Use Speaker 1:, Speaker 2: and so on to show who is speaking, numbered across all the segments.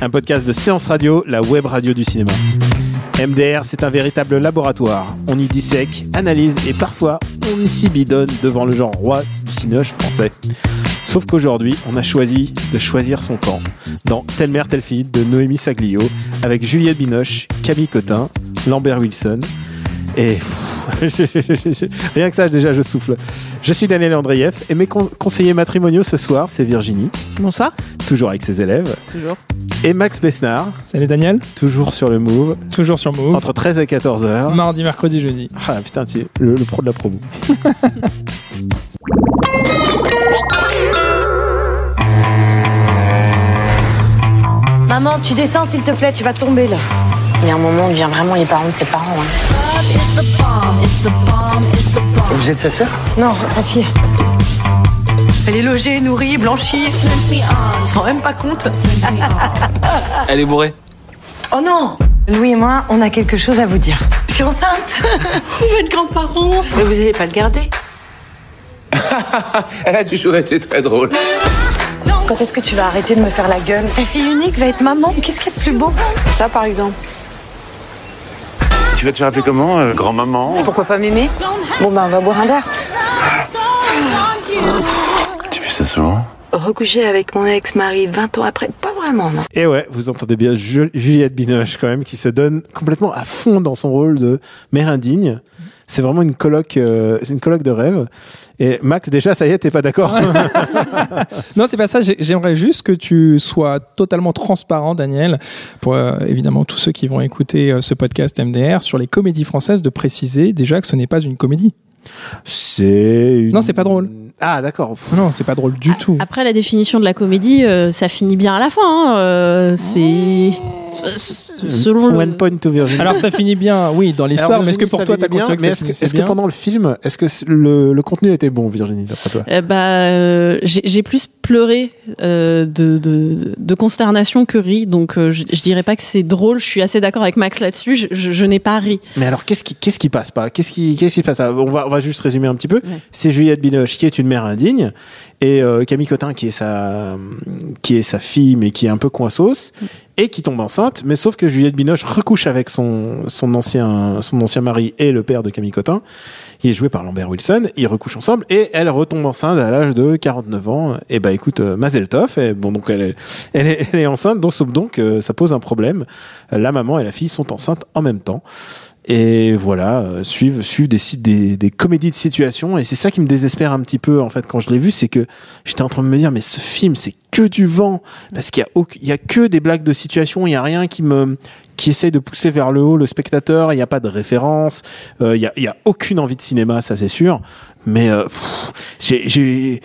Speaker 1: Un podcast de séance radio, la web radio du cinéma. MDR, c'est un véritable laboratoire. On y dissèque, analyse et parfois on y s'y bidonne devant le genre roi du cinéoche français. Sauf qu'aujourd'hui, on a choisi de choisir son camp dans Telle mère, telle fille de Noémie Saglio avec Juliette Binoche, Camille Cotin, Lambert Wilson et rien que ça, déjà, je souffle. Je suis Daniel Andreyev et mes con- conseillers matrimoniaux ce soir, c'est Virginie,
Speaker 2: Bonsoir.
Speaker 1: toujours avec ses élèves,
Speaker 2: Toujours.
Speaker 1: et Max Besnard,
Speaker 3: Salut Daniel,
Speaker 1: toujours sur le move,
Speaker 3: toujours sur Move.
Speaker 1: entre 13 et 14 heures.
Speaker 3: Mardi, mercredi, jeudi.
Speaker 1: Ah putain, tu es le, le pro de la promo.
Speaker 4: Maman, tu descends s'il te plaît, tu vas tomber là.
Speaker 5: Il y a un moment, on devient vraiment les parents de ses parents.
Speaker 6: Vous êtes sa sœur
Speaker 4: Non, sa fille. Elle est logée, nourrie, blanchie. Ils se rend même pas compte.
Speaker 6: Elle est bourrée.
Speaker 4: Oh non Louis et moi, on a quelque chose à vous dire. Je suis enceinte. Vous êtes grands-parents. Mais vous allez pas le garder.
Speaker 6: Elle a toujours été très drôle.
Speaker 4: Quand est-ce que tu vas arrêter de me faire la gueule? Ta fille unique va être maman. Qu'est-ce qu'il y a de plus beau? Ça, par exemple.
Speaker 6: Tu vas te faire appeler comment euh, Grand-maman
Speaker 4: Pourquoi pas m'aimer Bon, bah, on va boire un verre.
Speaker 6: Tu fais ça souvent
Speaker 4: Recoucher avec mon ex-mari 20 ans après, pas vraiment, non.
Speaker 1: Et ouais, vous entendez bien Ju- Juliette Binoche quand même qui se donne complètement à fond dans son rôle de mère indigne. C'est vraiment une colloque, euh, c'est une colloque de rêve. Et Max, déjà, ça y est, t'es pas d'accord
Speaker 3: Non, c'est pas ça. J'ai- J'aimerais juste que tu sois totalement transparent, Daniel, pour euh, évidemment tous ceux qui vont écouter euh, ce podcast MDR sur les comédies françaises, de préciser déjà que ce n'est pas une comédie.
Speaker 1: C'est une...
Speaker 3: Non, c'est pas drôle.
Speaker 1: Ah, d'accord.
Speaker 3: Non, c'est pas drôle du tout.
Speaker 2: Après, la définition de la comédie, euh, ça finit bien à la fin. hein, euh, c'est. Selon le.
Speaker 1: One point to Virginie.
Speaker 3: Alors ça finit bien, oui, dans l'histoire, mais est-ce que pour toi, t'as considéré que
Speaker 1: est-ce que, pendant le film, est-ce que le, le contenu était bon, Virginie, d'après toi?
Speaker 2: Euh, bah, euh, j'ai j'ai plus pleuré euh, de, de, de consternation que ri, donc euh, je, je dirais pas que c'est drôle. Je suis assez d'accord avec Max là-dessus. Je, je, je n'ai pas ri.
Speaker 1: Mais alors, qu'est-ce qui, qu'est-ce qui passe pas? Qu'est-ce qui, qu'est-ce qui se passe? On va, on va juste résumer un petit peu.
Speaker 2: Ouais.
Speaker 1: C'est Juliette Binoche qui est une mère indigne et euh, Camille Cotin qui est sa, qui est sa fille, mais qui est un peu coinsos et qui tombe enceinte. Mais sauf que Juliette Binoche recouche avec son, son ancien, son ancien mari et le père de Camille Cotin. Il est joué par Lambert Wilson. Ils recouchent ensemble et elle retombe enceinte à l'âge de 49 ans. Et bah écoute, euh, Mazel Tov. Et bon, donc elle est, elle est, elle est enceinte. Donc, donc, euh, ça pose un problème. La maman et la fille sont enceintes en même temps. Et voilà, euh, suivent, suivent des, sites- des, des comédies de situation. Et c'est ça qui me désespère un petit peu, en fait, quand je l'ai vu, c'est que j'étais en train de me dire, mais ce film, c'est que du vent. Parce qu'il y a, il y a que des blagues de situation. Il y a rien qui me, qui essaye de pousser vers le haut le spectateur. Il n'y a pas de référence. Euh, il y a, il y a aucune envie de cinéma, ça c'est sûr. Mais, euh, j'ai, euh,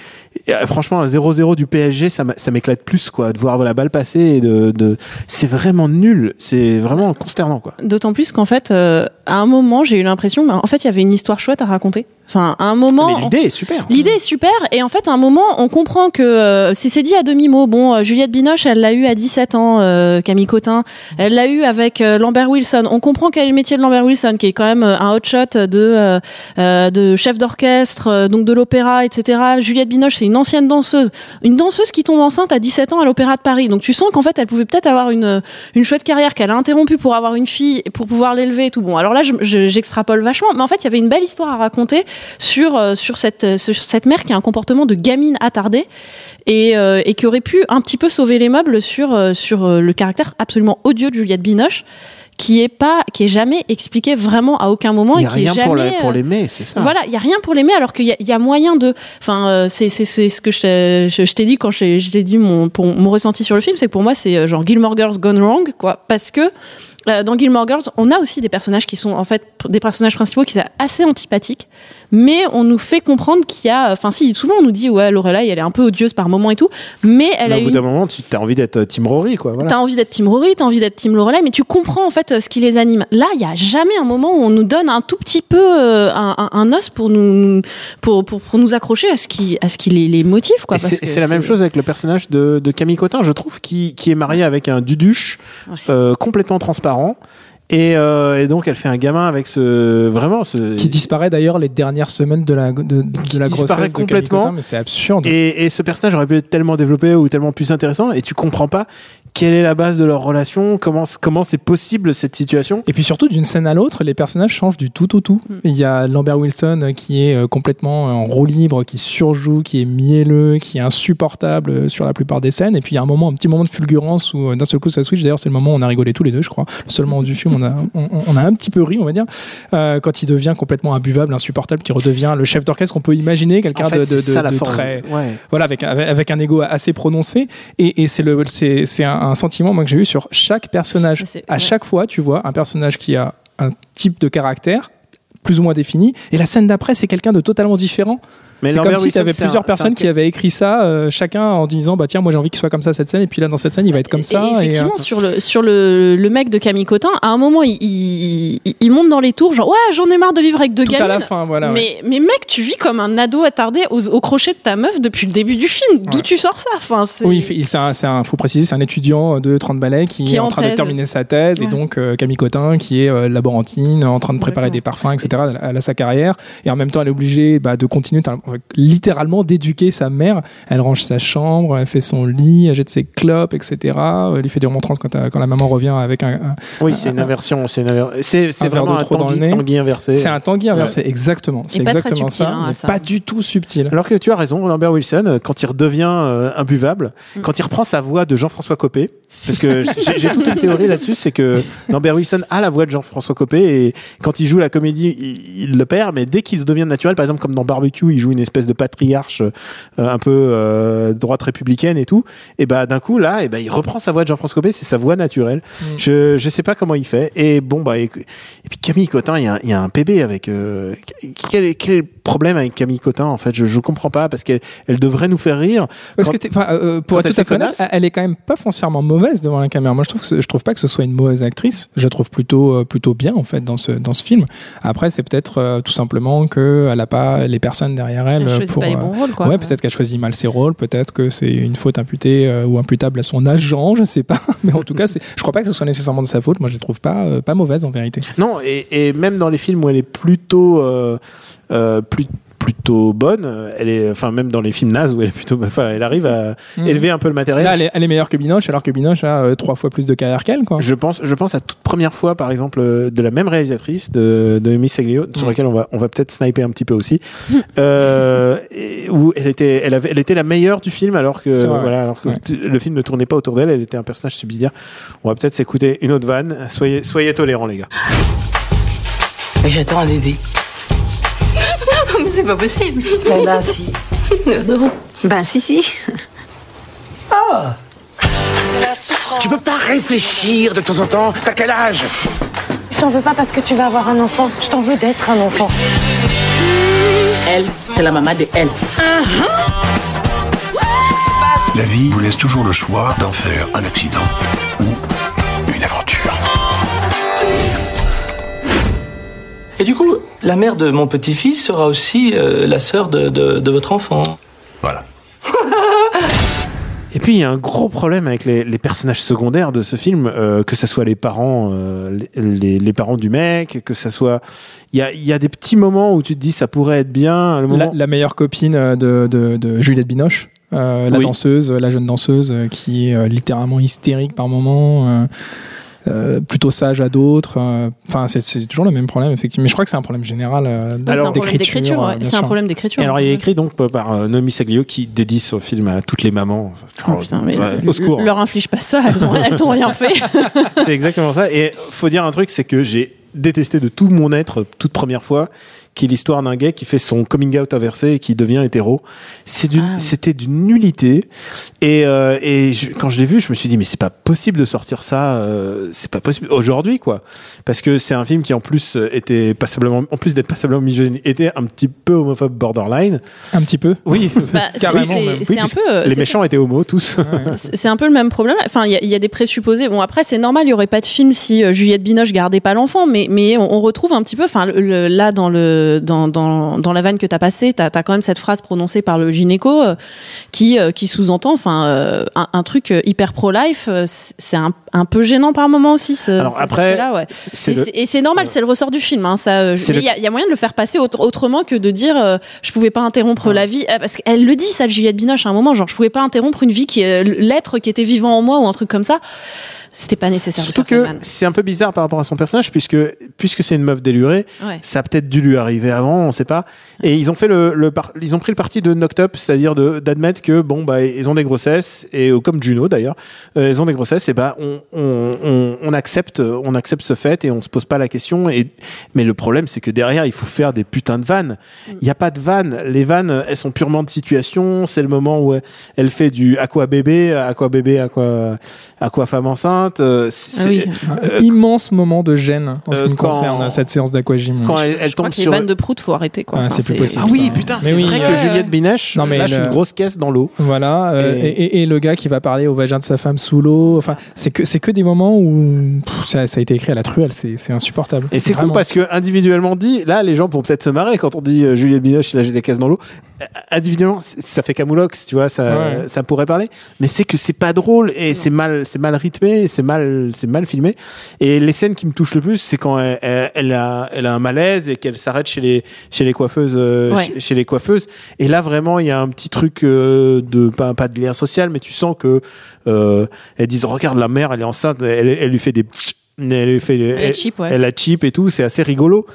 Speaker 1: franchement, un 0-0 du PSG, ça m'éclate plus, quoi, de voir la balle passer et de, de, c'est vraiment nul. C'est vraiment consternant, quoi.
Speaker 2: D'autant plus qu'en fait, euh, à un moment, j'ai eu l'impression, en fait, il y avait une histoire chouette à raconter. Enfin, à un moment.
Speaker 1: Mais l'idée est super.
Speaker 2: L'idée est super et en fait à un moment on comprend que euh, c'est c'est dit à demi mot. Bon, euh, Juliette Binoche, elle l'a eu à 17 ans, euh, Camille Cotin, elle l'a eu avec euh, Lambert Wilson. On comprend quel est le métier de Lambert Wilson, qui est quand même euh, un hotshot de euh, euh, de chef d'orchestre, euh, donc de l'opéra, etc. Juliette Binoche, c'est une ancienne danseuse, une danseuse qui tombe enceinte à 17 ans à l'Opéra de Paris. Donc tu sens qu'en fait elle pouvait peut-être avoir une une chouette carrière qu'elle a interrompue pour avoir une fille et pour pouvoir l'élever et tout. Bon, alors là je- je- j'extrapole vachement, mais en fait il y avait une belle histoire à raconter sur euh, sur cette euh, sur cette mère qui a un comportement de gamine attardée et, euh, et qui aurait pu un petit peu sauver les meubles sur sur le caractère absolument odieux de Juliette Binoche qui est pas qui est jamais expliqué vraiment à aucun moment
Speaker 1: Il n'y
Speaker 2: et
Speaker 1: a
Speaker 2: qui est
Speaker 1: rien
Speaker 2: jamais
Speaker 1: pour la- pour l'aimer, c'est ça.
Speaker 2: voilà, il y a rien pour l'aimer alors qu'il y, a- y a moyen de. Enfin, euh, c'est c'est c'est ce que je t'ai- je, je t'ai dit quand je, je t'ai dit mon pour- mon ressenti sur le film, c'est que pour moi c'est genre Gilmore Girls gone wrong quoi, parce que euh, dans Gilmore Girls, on a aussi des personnages qui sont en fait des personnages principaux qui sont assez antipathiques, mais on nous fait comprendre qu'il y a, enfin si, souvent on nous dit ouais Lorelai elle est un peu odieuse par moment et tout, mais elle
Speaker 1: Mais
Speaker 2: a
Speaker 1: au bout
Speaker 2: une
Speaker 1: d'un moment, tu as envie d'être Tim Rory, quoi. Voilà.
Speaker 2: T'as envie d'être Team Rory, t'as envie d'être Team Lorelai, mais tu comprends en fait euh, ce qui les anime. Là, il y a jamais un moment où on nous donne un tout petit peu euh, un, un- un os pour nous pour, pour, pour nous accrocher à ce qui à ce qui les, les motive quoi.
Speaker 1: C'est la même chose avec le personnage de, de Camille Cotin, je trouve, qui, qui est marié avec un duduche
Speaker 2: Ouais.
Speaker 1: euh, complètement transparent. Et, euh, et donc, elle fait un gamin avec ce. Vraiment, ce.
Speaker 3: Qui disparaît d'ailleurs les dernières semaines de la, de, de
Speaker 1: Qui
Speaker 3: la
Speaker 1: disparaît
Speaker 3: grossesse de
Speaker 1: complètement.
Speaker 3: Cotin, mais c'est absurde.
Speaker 1: Et, et ce personnage aurait pu être tellement développé ou tellement plus intéressant, et tu comprends pas quelle est la base de leur relation, comment comment c'est possible cette situation?
Speaker 3: Et puis surtout, d'une scène à l'autre, les personnages changent du tout au tout.
Speaker 2: Mm.
Speaker 3: Il y a Lambert Wilson euh, qui est euh, complètement en roue libre, qui surjoue, qui est mielleux, qui est insupportable euh, sur la plupart des scènes. Et puis il y a un moment, un petit moment de fulgurance où euh, d'un seul coup ça switch. D'ailleurs, c'est le moment où on a rigolé tous les deux, je crois. Le seul moment du film, on a, on, on a un petit peu ri, on va dire, euh, quand il devient complètement imbuvable, insupportable, qui redevient le chef d'orchestre qu'on peut imaginer, quelqu'un
Speaker 1: En fait,
Speaker 3: de, de, de- très
Speaker 1: Ouais.
Speaker 3: voilà, avec, avec, avec un ego assez prononcé. Et, et c'est le, c'est, c'est un, un sentiment moi que j'ai eu sur chaque personnage. À chaque fois, tu vois un personnage qui a un type de caractère plus ou moins défini, et la scène d'après, c'est quelqu'un de totalement différent.
Speaker 1: Mais
Speaker 3: c'est comme si tu avais
Speaker 1: un-
Speaker 3: plusieurs personnes qui avaient écrit ça, euh, chacun en disant bah tiens moi j'ai envie qu'il soit comme ça cette scène, et puis là dans cette scène il va être comme
Speaker 2: Et-
Speaker 3: ça.
Speaker 2: Et
Speaker 3: et,
Speaker 2: effectivement,
Speaker 3: euh,
Speaker 2: sur le sur le, le mec de Camille Cotin, à un moment, il, il, il- il monte dans les tours, genre ouais, j'en ai marre de vivre avec deux
Speaker 3: tout à
Speaker 2: gamines.
Speaker 3: la fin, voilà. ouais.
Speaker 2: mais, mais mec, tu vis comme un ado attardé au, au crochet de ta meuf depuis le début du film. D'où
Speaker 3: Ouais.
Speaker 2: tu sors ça enfin, c'est-
Speaker 3: Oui, c'est un, c'est un- faut préciser, c'est un étudiant de 30 balais qui,
Speaker 2: Qui
Speaker 3: est en
Speaker 2: en
Speaker 3: train de terminer sa thèse et donc euh, Camille Cotin qui est euh, laborantine, en train de préparer des parfums, etc. Elle a sa carrière et en même temps elle est obligée bah, de continuer, littéralement d'éduquer sa mère. Elle range sa chambre, elle fait son lit, elle jette ses clopes, etc. Elle lui fait des remontrances quand, euh, quand la maman revient avec un, un-
Speaker 1: Oui, c'est une inversion. C'est c'est vraiment un
Speaker 3: trop dans le
Speaker 1: tanguy,
Speaker 3: nez.
Speaker 1: tanguy inversé.
Speaker 3: c'est un tanguy inversé, exactement. C'est
Speaker 2: pas très
Speaker 3: exactement
Speaker 2: subtil,
Speaker 3: ça,
Speaker 2: hein, à
Speaker 3: mais
Speaker 2: ça.
Speaker 3: pas du tout subtil.
Speaker 1: Alors que tu as raison, Lambert Wilson, euh, quand il redevient euh, imbuvable,
Speaker 2: Mm.
Speaker 1: quand il reprend sa voix de Jean-François Copé, parce que j'ai j'ai toute une théorie là-dessus, c'est que Lambert Wilson a la voix de Jean-François Copé et quand il joue la comédie, il, il le perd, mais dès qu'il devient naturel, par exemple comme dans Barbecue, il joue une espèce de patriarche euh, un peu euh, droite républicaine et tout, et bah d'un coup là, et ben il reprend sa voix de Jean-François Copé, c'est sa voix naturelle.
Speaker 3: Mm.
Speaker 1: Je je sais pas comment il fait. Et bon bah et, et puis Camille Cotin, il y a, y a un PB avec euh, quel problème avec Camille Cotin en fait je je comprends pas parce qu'elle elle devrait nous faire rire.
Speaker 3: Parce
Speaker 1: Quand-
Speaker 3: que t'es- enfin, euh, pour être tout à
Speaker 1: fait
Speaker 3: honnête, elle est quand même pas foncièrement mauvaise devant la caméra. Moi, je trouve que je trouve pas que ce soit une mauvaise actrice. Je la trouve plutôt euh, plutôt bien en fait dans ce dans ce film. Après, c'est peut-être euh, tout simplement que elle a pas les personnes derrière elle
Speaker 2: Elle
Speaker 3: euh, pour.
Speaker 2: pas les
Speaker 3: euh,
Speaker 2: bons rôles, quoi.
Speaker 3: Ouais, peut-être qu'elle choisit mal ses rôles, peut-être que c'est une faute imputée euh, ou imputable à son agent, je sais pas. Mais en tout cas, c'est- je crois pas que ce soit nécessairement de sa faute. Moi, je la trouve pas euh, pas mauvaise en vérité.
Speaker 1: Non et, et même dans les films où elle est plutôt euh, euh, plus plutôt bonne, euh, elle est enfin même dans les films nazes où elle est plutôt enfin elle arrive à
Speaker 3: Mhm.
Speaker 1: élever un peu le matériel.
Speaker 3: Là, elle est, elle est meilleure que Binoche, alors que Binoche a euh, trois fois plus de carrière qu'elle, quoi.
Speaker 1: Je pense, je pense à toute première fois, par exemple, euh, de la même réalisatrice de, de Miss Aglio, sur
Speaker 3: Mm.
Speaker 1: laquelle on va, on va peut-être sniper un petit peu aussi, euh, et où elle était, elle avait, elle était la meilleure du film, alors que,
Speaker 3: vrai,
Speaker 1: voilà, alors que
Speaker 3: ouais.
Speaker 1: le film ne tournait pas autour d'elle, elle était un personnage subsidiaire. On va peut-être s'écouter une autre vanne. Soyez, soyez tolérants, les gars.
Speaker 4: J'attends un bébé.
Speaker 7: C'est pas possible.
Speaker 4: Ben là, si.
Speaker 7: Non. Ben si, si.
Speaker 8: Tu peux pas réfléchir de temps en temps T'as quel âge?
Speaker 4: Je t'en veux pas parce que tu vas avoir un enfant. Je t'en veux d'être un enfant.
Speaker 7: Elle, c'est la maman de elle.
Speaker 8: La vie vous laisse toujours le choix d'en faire un accident ou une aventure.
Speaker 9: Et du coup, la mère de mon petit-fils sera aussi euh, la sœur de, de- de votre enfant.
Speaker 8: Voilà.
Speaker 1: Et puis il y a un gros problème avec les, les personnages secondaires de ce film, euh, que ce soit les parents, euh, les, parents du mec, que ça soit, il y a, il y a des petits moments où tu te dis ça pourrait être bien. Le
Speaker 3: La,
Speaker 1: moment,
Speaker 3: la meilleure copine de, de, de Juliette Binoche, euh, la
Speaker 1: Oui.
Speaker 3: danseuse, la jeune danseuse, qui est littéralement hystérique par moments, euh, plutôt sage à d'autres. euh, Enfin, c'est- c'est toujours le même problème, effectivement. Mais je crois que c'est un problème général euh,
Speaker 2: Ouais, c'est un problème d'écriture.
Speaker 3: euh,
Speaker 2: ouais. C'est un problème d'écriture.
Speaker 1: Et alors, il est écrit donc par euh, Nomi Saglio qui dédie ce film à toutes les mamans.
Speaker 2: Oh, putain, mais
Speaker 1: Ouais,
Speaker 2: le-
Speaker 1: au secours.
Speaker 2: Leur inflige pas ça, elles ont, elles t'ont rien fait.
Speaker 1: c'est exactement ça. Et faut dire un truc, c'est que j'ai détesté de tout mon être toute première fois qui est l'histoire d'un gay qui fait son coming out inversé et qui devient hétéro. C'est d'une,
Speaker 2: Ah.
Speaker 1: c'était d'une nullité. Et, euh, et je- quand je l'ai vu, je me suis dit mais c'est pas possible de sortir ça. euh, c'est pas possible aujourd'hui quoi. Parce que c'est un film qui en plus euh, était passablement, en plus d'être passablement misogyne, était un petit peu homophobe borderline.
Speaker 3: Un petit peu.
Speaker 1: Oui.
Speaker 2: Bah,
Speaker 3: Carrément,
Speaker 2: c'est-
Speaker 3: même.
Speaker 2: c'est
Speaker 1: Oui,
Speaker 2: un
Speaker 1: puisque
Speaker 2: peu.
Speaker 1: les
Speaker 2: c'est
Speaker 1: méchants étaient homos tous.
Speaker 2: C'est c'est un peu le même problème. Enfin, il y, a- il y a des présupposés. Bon, après, c'est normal, il y aurait pas de film si euh, Juliette Binoche gardait pas l'enfant, mais mais on, on retrouve un petit peu. Enfin, le- le- là dans le dans dans dans la vanne que t'as passée, t'as as quand même cette phrase prononcée par le gynéco euh, qui euh, qui sous-entend, enfin, euh, un, un truc hyper pro-life. c'est un, un peu gênant par moment aussi. Ce,
Speaker 1: Alors après,
Speaker 2: ouais. Et c'est- normal, c'est le ressort du film. Hein, ça, il y, a- il y a moyen de le faire passer autre- autrement que de dire je pouvais pas interrompre la vie euh, parce qu'elle le dit ça, Juliette Binoche à un moment, genre je pouvais pas interrompre une vie qui l'être qui était vivant en moi ou un truc comme ça. C'était pas nécessaire.
Speaker 1: Surtout que c'est un peu bizarre par rapport à son personnage puisque puisque c'est une meuf délurée,
Speaker 2: Ouais.
Speaker 1: ça a peut-être dû lui arriver avant, on sait pas. Et ils ont fait le, le par- ils ont pris le parti de knocked up, c'est-à-dire d'admettre que bon bah ils ont des grossesses et euh, comme Juno d'ailleurs, euh, ils ont des grossesses et bah on, on, on, on accepte on accepte ce fait et on se pose pas la question et mais le problème c'est que derrière il faut faire des putains de vannes. Il y a pas de vannes, les vannes elles sont purement de situation, c'est le moment où elle, elle fait du aqua bébé, aqua bébé, aqua aqua femme enceinte, euh, c'est-
Speaker 2: Ah oui.
Speaker 1: euh,
Speaker 3: Immense moment de gêne en ce
Speaker 1: euh,
Speaker 3: qui me concerne cette séance d'aquagym.
Speaker 1: quand elle, elle
Speaker 2: Je crois
Speaker 1: tombe
Speaker 2: les vannes de prout, faut arrêter quoi.
Speaker 3: Ah,
Speaker 2: Enfin,
Speaker 3: c'est plus possible.
Speaker 1: Ah oui, putain,
Speaker 3: Mais
Speaker 1: c'est
Speaker 3: oui,
Speaker 1: vrai que Juliette Binoche
Speaker 3: Non, mais
Speaker 1: lâche
Speaker 3: le-
Speaker 1: une grosse caisse dans l'eau.
Speaker 3: Voilà, euh,
Speaker 1: Et-
Speaker 3: et... Et, et le gars qui va parler au vagin de sa femme sous l'eau. Enfin, c'est que c'est que des moments où pff, ça, ça a été écrit à la truelle. C'est insupportable.
Speaker 1: Et c'est con
Speaker 3: Vraiment.
Speaker 1: parce que individuellement dit, là, les gens pourront peut-être se marrer quand on dit euh, Juliette Binoche, il a jeté des caisses dans l'eau. Individuellement, ça fait camoulox, tu vois, ça,
Speaker 3: Ouais.
Speaker 1: ça pourrait parler. Mais c'est que c'est pas drôle et c'est mal, c'est mal rythmé, c'est mal, c'est mal filmé. Et les scènes qui me touchent le plus, c'est quand elle, elle- elle a, elle a un malaise et qu'elle s'arrête chez les, chez les coiffeuses, euh,
Speaker 2: Ouais.
Speaker 1: chez, chez les coiffeuses. Et là, vraiment, il y a un petit truc euh, de pas, pas de lien social, mais tu sens que euh, elles disent regarde la mère, elle est enceinte, elle, elle lui fait des, elle lui fait,
Speaker 2: Elle cheap, ouais.
Speaker 1: elle a cheap et tout, c'est assez rigolo.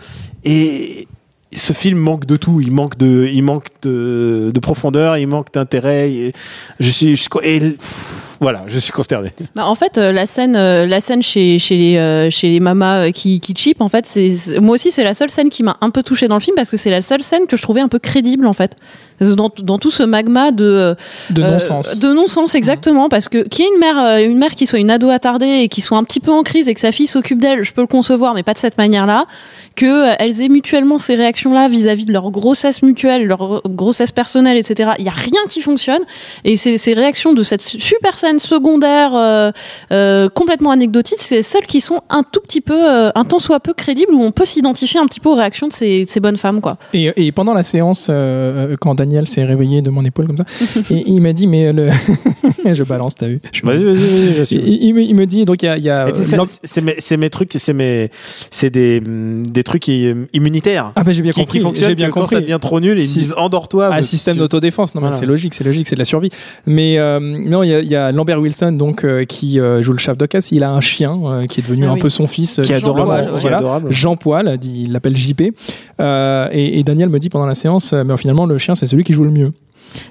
Speaker 1: Et ce film manque de tout. Il manque de, il manque de, de profondeur, il manque d'intérêt. Et Je suis, je et, pff, voilà, je suis consterné.
Speaker 2: Bah, en fait, euh, la scène, euh, la scène chez chez les euh, chez les mamas qui qui chip, en fait, c'est moi aussi c'est la seule scène qui m'a un peu touchée dans le film parce que c'est la seule scène que je trouvais un peu crédible en fait. Dans, dans tout ce magma de
Speaker 3: De
Speaker 2: euh,
Speaker 3: non-sens.
Speaker 2: de non-sens exactement parce que qui est une mère une mère qui soit une ado attardée et qui soit un petit peu en crise et que sa fille s'occupe d'elle, je peux le concevoir mais pas de cette manière-là que euh, elles aient mutuellement ces réactions-là vis-à-vis de leur grossesse mutuelle, leur grossesse personnelle, etc. Il y a rien qui fonctionne et ces, ces réactions de cette super scène secondaire euh, euh, complètement anecdotique, c'est celles qui sont un tout petit peu, euh, un tant soit peu crédibles où on peut s'identifier un petit peu aux réactions de ces, de ces bonnes femmes, quoi.
Speaker 3: Et, et pendant la séance, euh, quand Daniel s'est réveillé de mon épaule comme ça, et, il m'a dit, mais le... je balance, t'as vu Je-
Speaker 1: Vas-y, vas-y, vas-y, je suis-
Speaker 3: il, il me, il me dit, donc il y a... y euh,
Speaker 1: c'est- c'est mes, c'est mes trucs, c'est mes, c'est des, hum, des trucs qui, euh, immunitaires.
Speaker 3: Ah bah j'ai bien
Speaker 1: qui,
Speaker 3: compris,
Speaker 1: qui fonctionnent
Speaker 3: j'ai bien
Speaker 1: que quand
Speaker 3: compris.
Speaker 1: ça devient trop nul, ils
Speaker 3: Si-
Speaker 1: disent endors-toi.
Speaker 3: un
Speaker 1: mais
Speaker 3: système
Speaker 1: tu-
Speaker 3: d'autodéfense. Non, mais
Speaker 1: Voilà.
Speaker 3: c'est logique, c'est logique, c'est de la survie. Mais euh, non, il y, a- il y a Lambert Wilson donc euh, qui euh, joue le chef d'Ocas. Il a un chien euh, qui est devenu
Speaker 2: Ah
Speaker 3: un
Speaker 2: oui.
Speaker 3: peu son fils,
Speaker 1: Qui est
Speaker 3: Jean
Speaker 1: adorable,
Speaker 3: Poil, voilà.
Speaker 1: Qui est adorable.
Speaker 3: Jean Poil, dit, il l'appelle JP. Euh, et, et Daniel me dit pendant la séance, mais finalement le chien c'est celui qui joue le mieux.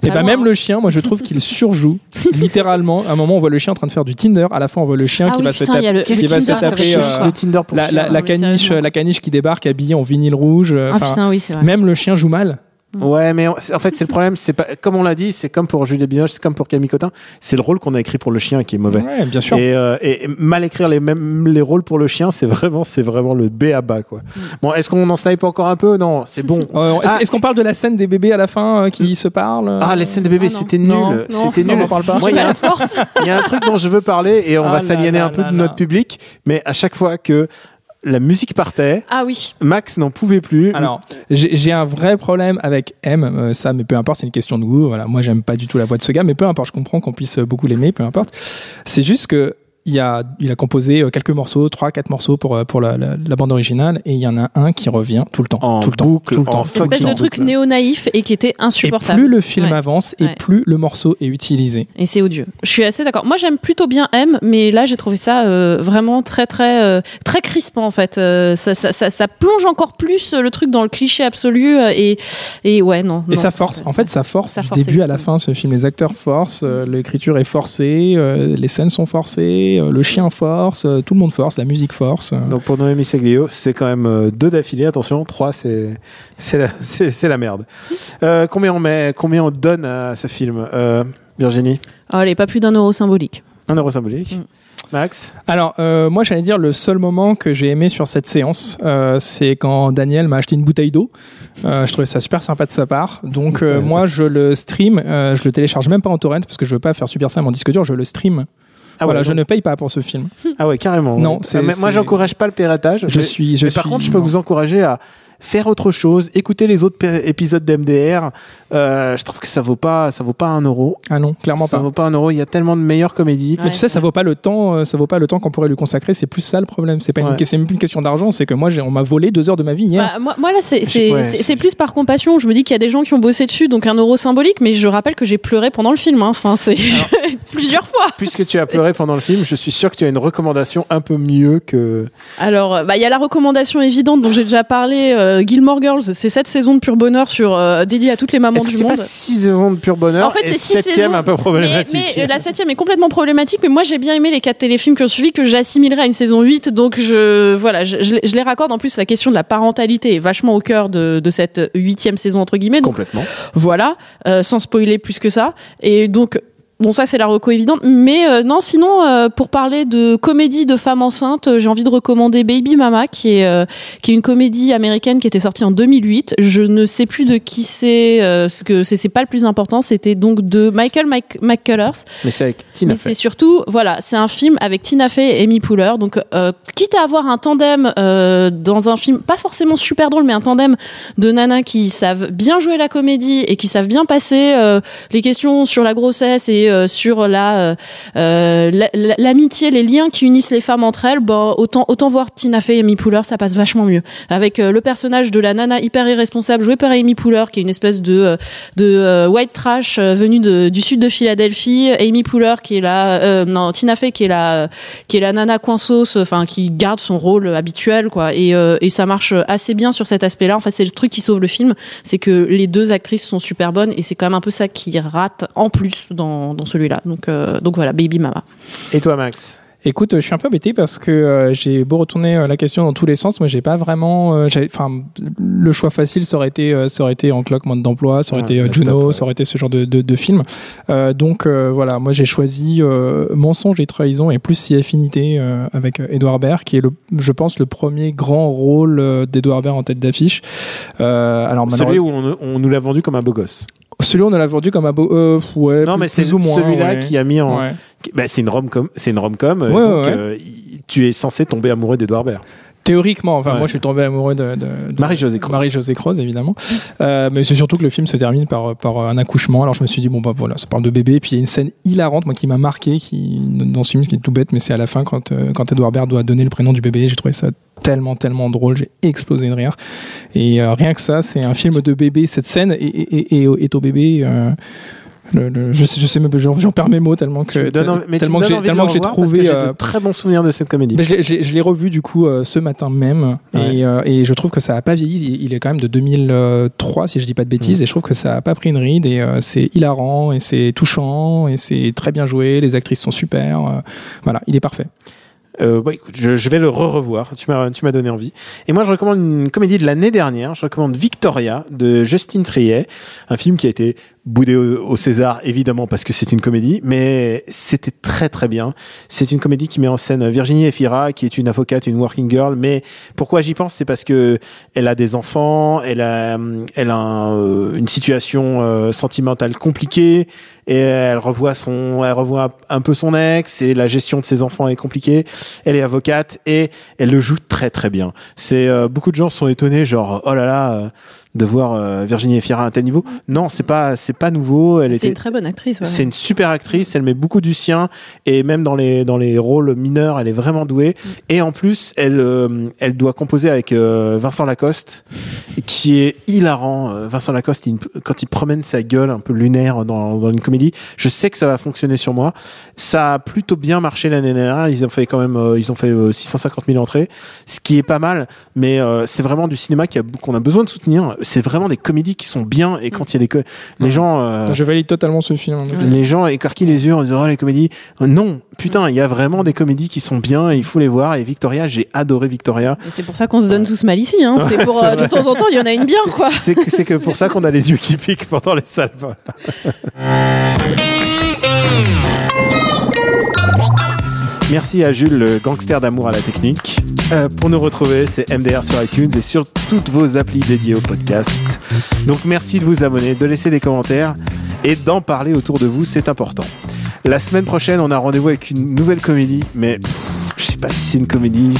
Speaker 3: Et
Speaker 2: Ah
Speaker 3: bah
Speaker 2: bon,
Speaker 3: même le chien, moi je trouve qu'il surjoue littéralement. À un moment, on voit le chien en train de faire du Tinder. À la fin, on voit le chien
Speaker 2: Ah
Speaker 3: qui
Speaker 2: oui,
Speaker 3: va se
Speaker 2: putain,
Speaker 3: taper,
Speaker 2: le-
Speaker 3: qui
Speaker 2: le
Speaker 3: va se taper euh,
Speaker 2: chier,
Speaker 1: le Tinder pour
Speaker 3: la, caniche, la caniche qui débarque habillée en vinyle rouge. euh,
Speaker 2: Ah putain, oui, c'est vrai.
Speaker 3: même le chien joue mal.
Speaker 1: Ouais, mais on- en fait, c'est le problème. C'est pas comme on l'a dit, c'est comme pour Juliette Binoche, c'est comme pour Camille Cotin. C'est le rôle qu'on a écrit pour le chien qui est mauvais.
Speaker 3: Ouais, bien sûr.
Speaker 1: Et, euh, et mal écrire les mêmes les rôles pour le chien, c'est vraiment c'est vraiment le B à bas quoi. Bon, est-ce qu'on en snipe encore un peu? Non, c'est bon.
Speaker 3: Euh, Est-ce
Speaker 1: Ah.
Speaker 3: est-ce qu'on parle de la scène des bébés à la fin euh, qui se parlent
Speaker 1: Ah, les scènes de bébés,
Speaker 2: Ah,
Speaker 1: c'était nul. C'était
Speaker 3: non,
Speaker 1: nul.
Speaker 3: on en parle pas.
Speaker 1: Moi, il y, a un- il y a un truc dont je veux parler et on
Speaker 3: Ah
Speaker 1: va s'aliéner un peu
Speaker 3: là
Speaker 1: de notre public, mais à chaque fois que la musique partait,
Speaker 2: Ah oui.
Speaker 1: Max n'en pouvait plus.
Speaker 3: Alors, j'ai j'ai un vrai problème avec M, euh, ça, mais peu importe, c'est une question de goût. Voilà, moi, j'aime pas du tout la voix de ce gars, mais peu importe, je comprends qu'on puisse beaucoup l'aimer, peu importe. C'est juste que il, y a, il a composé euh, quelques morceaux, trois, quatre morceaux pour, euh, pour la, la- la bande originale, et il y en a un qui revient tout le temps.
Speaker 1: En
Speaker 3: tout le
Speaker 1: boucle,
Speaker 3: temps, tout le
Speaker 1: en
Speaker 3: temps.
Speaker 1: fucking
Speaker 2: Espèce de truc néo-naïf et qui était
Speaker 3: Et
Speaker 2: insupportable.
Speaker 3: plus le film
Speaker 2: Ouais.
Speaker 3: avance, et
Speaker 2: Ouais.
Speaker 3: plus le morceau est utilisé.
Speaker 2: Et c'est odieux. Je suis assez d'accord. Moi, j'aime plutôt bien M, mais là, j'ai trouvé ça euh, vraiment très, très, euh, très crispant en fait. Euh, ça, ça, ça, ça plonge encore plus le truc dans le cliché absolu et, et ouais, non.
Speaker 3: Et
Speaker 2: non,
Speaker 3: ça force, en fait, ça force
Speaker 2: Ça
Speaker 3: du
Speaker 2: force,
Speaker 3: début à la fin ce film. Les acteurs forcent, euh, l'écriture est forcée, euh, les scènes sont forcées, c'est euh, le chien force, euh, tout le monde force, la musique force. euh.
Speaker 1: Donc pour Noémie Seglio, c'est quand même euh, deux d'affilée. Attention, trois, c'est c'est la, c'est c'est la merde. Euh, combien on met, combien on donne à ce film, euh, Virginie?
Speaker 2: Allez, pas plus d'un euro symbolique.
Speaker 1: Un euro symbolique.
Speaker 2: Mm.
Speaker 1: Max?
Speaker 3: Alors, euh, moi, j'allais dire le seul moment que j'ai aimé sur cette séance, euh, c'est quand Daniel m'a acheté une bouteille d'eau. Euh, je trouvais ça super sympa de sa part. Donc, euh, moi, je le stream, euh, je le télécharge même pas en torrent parce que je veux pas faire subir ça à mon disque dur, je le stream.
Speaker 1: Ah
Speaker 3: voilà,
Speaker 1: ouais,
Speaker 3: je
Speaker 1: donc-
Speaker 3: ne paye pas pour ce film.
Speaker 1: Ah ouais, carrément.
Speaker 3: Non,
Speaker 1: ouais.
Speaker 3: c'est-
Speaker 1: Ah, moi, j'encourage pas le piratage.
Speaker 3: Je suis, je
Speaker 1: mais par contre, je peux vous encourager à faire autre chose, écouter les autres épisodes d'MDR. Euh, je trouve que ça vaut pas, ça vaut pas un euro.
Speaker 3: Ah non, clairement
Speaker 1: ça
Speaker 3: pas.
Speaker 1: vaut pas un euro. Il y a tellement de meilleures comédies.
Speaker 3: Mais tu sais, ça vaut pas le temps, euh, ça vaut pas le temps qu'on pourrait lui consacrer. C'est plus ça le problème. C'est pas
Speaker 1: Ouais.
Speaker 3: une, c'est même plus une question d'argent. C'est que moi, j'ai, on m'a volé deux heures de ma vie hier.
Speaker 2: Bah, moi, moi, là, c'est
Speaker 1: Je-
Speaker 2: c'est-
Speaker 1: ouais,
Speaker 2: c'est-
Speaker 1: c'est-
Speaker 2: c'est plus par compassion. Je me dis qu'il y a des gens qui ont bossé dessus, donc un euro symbolique, mais je rappelle que j'ai pleuré pendant le film. hein. Enfin, c'est plusieurs fois.
Speaker 1: Puisque tu as pleuré pendant le film, je suis sûr que tu as une recommandation un peu mieux que.
Speaker 2: Alors, bah, il y a la recommandation évidente dont j'ai déjà parlé, euh, Gilmore Girls. C'est cette saison de pur bonheur sur euh, dédiée à toutes les mamans du
Speaker 1: c'est
Speaker 2: monde.
Speaker 1: pas six saisons de pur bonheur
Speaker 2: En fait, c'est
Speaker 1: septième
Speaker 2: saisons,
Speaker 1: un peu problématique.
Speaker 2: Mais, mais, euh, la septième est complètement problématique, mais moi j'ai bien aimé les quatre téléfilms qui ont suivi que j'assimilerai à une saison 8, donc je, voilà, je, je les- je les raccorde. En plus, la question de la parentalité est vachement au cœur de, de cette huitième saison, entre guillemets. Donc,
Speaker 1: Complètement.
Speaker 2: voilà, euh, sans spoiler plus que ça. Et donc, bon, ça c'est la reco évidente. Mais euh, non, sinon, euh, pour parler de comédie de femmes enceintes, euh, j'ai envie de recommander Baby Mama, qui est, euh, qui est une comédie américaine qui était sortie en 2008. Je ne sais plus de qui c'est, euh, ce que c'est c'est pas le plus important. C'était donc de Michael Mc- McCullers.
Speaker 1: Mais c'est avec Tina
Speaker 2: Mais
Speaker 1: Fey.
Speaker 2: c'est surtout, voilà, c'est un film avec Tina Fey et Amy Poehler. Donc, euh, quitte à avoir un tandem euh, dans un film, pas forcément super drôle, mais un tandem de nanas qui savent bien jouer la comédie et qui savent bien passer euh, les questions sur la grossesse et euh, sur euh, euh, la- la- l'amitié, les liens qui unissent les femmes entre elles, ben, autant autant voir Tina Fey et Amy Poehler, ça passe vachement mieux. Avec le personnage de la nana hyper irresponsable jouée par Amy Poehler, qui est une espèce de de white trash venue du sud de Philadelphie, Amy Poehler qui est non Tina Fey qui est la qui est la nana coinsos, enfin qui garde son rôle habituel quoi. Et et ça marche assez bien sur cet aspect-là. En fait, c'est le truc qui sauve le film, c'est que les deux actrices sont super bonnes et c'est quand même un peu ça qui rate en plus dans dans celui-là. Donc euh, donc voilà, Baby Mama.
Speaker 1: Et toi, Max?
Speaker 3: Écoute, je suis un peu embêté parce que euh, j'ai beau retourner euh, la question dans tous les sens, moi j'ai pas vraiment. euh, Enfin, le choix facile, ça aurait été, euh, ça aurait été en cloque mode d'emploi, ça aurait
Speaker 1: Ouais,
Speaker 3: été euh,
Speaker 1: top,
Speaker 3: Juno,
Speaker 1: ouais.
Speaker 3: ça aurait été ce genre de, de, de film. Euh, donc euh, voilà, moi j'ai choisi euh, Mensonge et trahison et plus si affinité euh, avec euh, Edouard Baird, qui est le, je pense, le premier grand rôle euh, d'Edouard Baird en tête d'affiche. Euh, alors
Speaker 1: Celui où on, on nous l'a vendu comme un beau gosse.
Speaker 3: Celui-là on a vendu comme un beau. euh, ouais,
Speaker 1: Non,
Speaker 3: plus-
Speaker 1: mais c'est celui-là
Speaker 3: ouais.
Speaker 1: qui a mis en.
Speaker 3: Ouais.
Speaker 1: bah, c'est une rom-com. C'est une rom-com. euh,
Speaker 3: Ouais,
Speaker 1: donc, euh, tu es censé tomber amoureux d'Edouard Baird.
Speaker 3: Théoriquement, enfin,
Speaker 1: Ouais.
Speaker 3: moi je suis tombé amoureux de, de, de-
Speaker 1: Marie-Josée Croze.
Speaker 3: Marie-Josée Croze, évidemment. Euh, mais c'est surtout que le film se termine par, par un accouchement. Alors je me suis dit, bon, bah voilà, ça parle de bébé. Et puis il y a une scène hilarante, moi, qui m'a marqué, qui, dans ce film, qui est tout bête, mais c'est à la fin quand, euh, quand Edouard Baird doit donner le prénom du bébé. J'ai trouvé ça tellement, tellement drôle. J'ai explosé de rire. Et euh, rien que ça, c'est un film de bébé. Cette scène est, est, est, est au bébé. Le- le- je sais, je sais même, j'en j'en perds mes mots tellement que,
Speaker 1: donnes mais
Speaker 3: tellement
Speaker 1: me
Speaker 3: que j'ai, tellement
Speaker 1: le
Speaker 3: que j'ai
Speaker 1: revoir parce
Speaker 3: trouvé.
Speaker 1: que j'ai
Speaker 3: euh,
Speaker 1: de très bons souvenirs de cette comédie.
Speaker 3: mais je l'ai- revu du coup euh, ce matin même
Speaker 1: Ouais.
Speaker 3: et, euh, et je trouve que ça a pas vieilli. Il- Il est quand même de 2003 si je dis pas de bêtises
Speaker 1: Mm.
Speaker 3: et je trouve que ça a pas pris une ride et euh, c'est hilarant et c'est touchant et c'est très bien joué. Les actrices sont super. euh, voilà, il est parfait.
Speaker 1: Euh, bah, écoute, je, je vais le re-revoir. Tu m'as, tu m'as donné envie. Et moi, je recommande une comédie de l'année dernière. Je recommande Victoria de Justine Triet, un film qui a été boudé au, au César, évidemment, parce que c'est une comédie, mais c'était très très bien. C'est une comédie qui met en scène Virginie Efira, qui est une avocate, une working girl. Mais pourquoi j'y pense, c'est parce que elle a des enfants, elle a, elle a euh, une situation euh, sentimentale compliquée et elle revoit son, elle revoit un peu son ex et la gestion de ses enfants est compliquée. Elle est avocate et elle le joue très très bien. C'est euh, beaucoup de gens sont étonnés, genre oh là là. Euh, de voir euh, Virginie Efira à un tel niveau. Non, c'est pas c'est pas nouveau. Elle
Speaker 2: C'est
Speaker 1: était
Speaker 2: une très bonne actrice. ouais.
Speaker 1: c'est une super actrice, elle met beaucoup du sien et même dans les dans les rôles mineurs, elle est vraiment douée. Et en plus, elle euh, elle doit composer avec euh, Vincent Lacoste, qui est hilarant. Euh, Vincent Lacoste, il- quand il promène sa gueule un peu lunaire dans, dans une comédie, je sais que ça va fonctionner sur moi. Ça a plutôt bien marché l'année dernière. Ils ont fait quand même euh, ils ont fait euh, 650 000 entrées, ce qui est pas mal. Mais euh, c'est vraiment du cinéma a, qu'on a besoin de soutenir. C'est vraiment des comédies qui sont bien. Et quand il y a des les gens, euh,
Speaker 3: Je valide totalement ce film.
Speaker 1: les gens écarquillent les yeux en disant oh, les comédies. Euh, Non, putain, il y a vraiment des comédies qui sont bien. Et il faut les voir. Et Victoria, j'ai adoré Victoria.
Speaker 2: C'est pour ça qu'on se donne tous mal ici. Hein. C'est pour euh, de temps en temps, il y en a une bien, quoi.
Speaker 1: C'est que, c'est que pour ça qu'on a les yeux qui piquent pendant les salles. Merci à Jules, le gangster d'amour à la technique. Euh, pour nous retrouver, c'est MDR sur iTunes et sur toutes vos applis dédiées au podcast. Donc merci de vous abonner, de laisser des commentaires et d'en parler autour de vous, c'est important. La semaine prochaine, on a rendez-vous avec une nouvelle comédie, mais pff, je sais pas si c'est une comédie.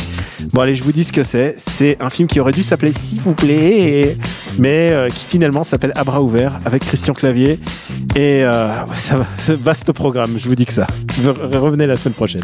Speaker 1: Bon allez, je vous dis ce que c'est. C'est un film qui aurait dû s'appeler S'il vous plaît, mais euh, qui finalement s'appelle À bras ouverts avec Christian Clavier. Et euh, ça va, vaste programme, je vous dis que ça. Re- Revenez la semaine prochaine.